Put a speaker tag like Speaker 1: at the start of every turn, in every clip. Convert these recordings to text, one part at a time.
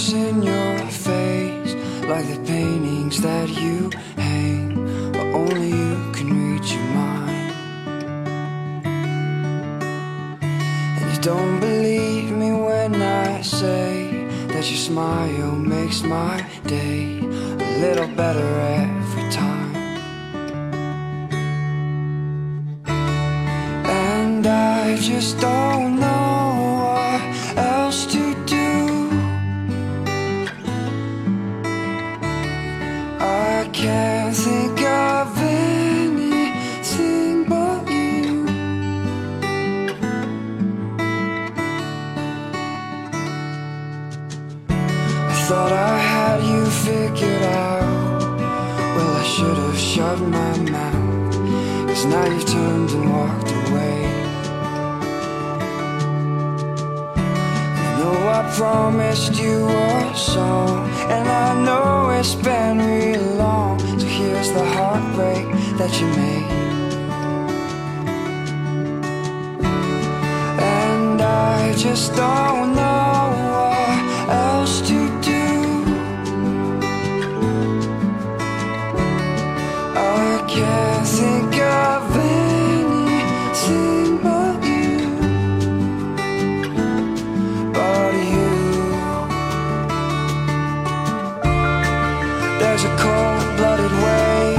Speaker 1: eyes in your face, like the paintings that you hang, but only you can read your mind. And you don't believe me when I say that your smile makes my day a little better every time. And I just don't know thought I had you figured out. Well, I should have shut my mouth. Cause now you've turned and walked away. I know I promised you a song, and I know it's been real long. So here's the heartbreak that you made. And I just don't know There's a cold-blooded wave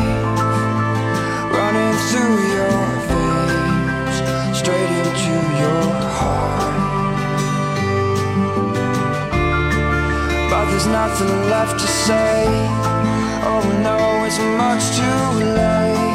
Speaker 1: running through your veins, straight into your heart. But there's nothing left to say. Oh no, it's much too late.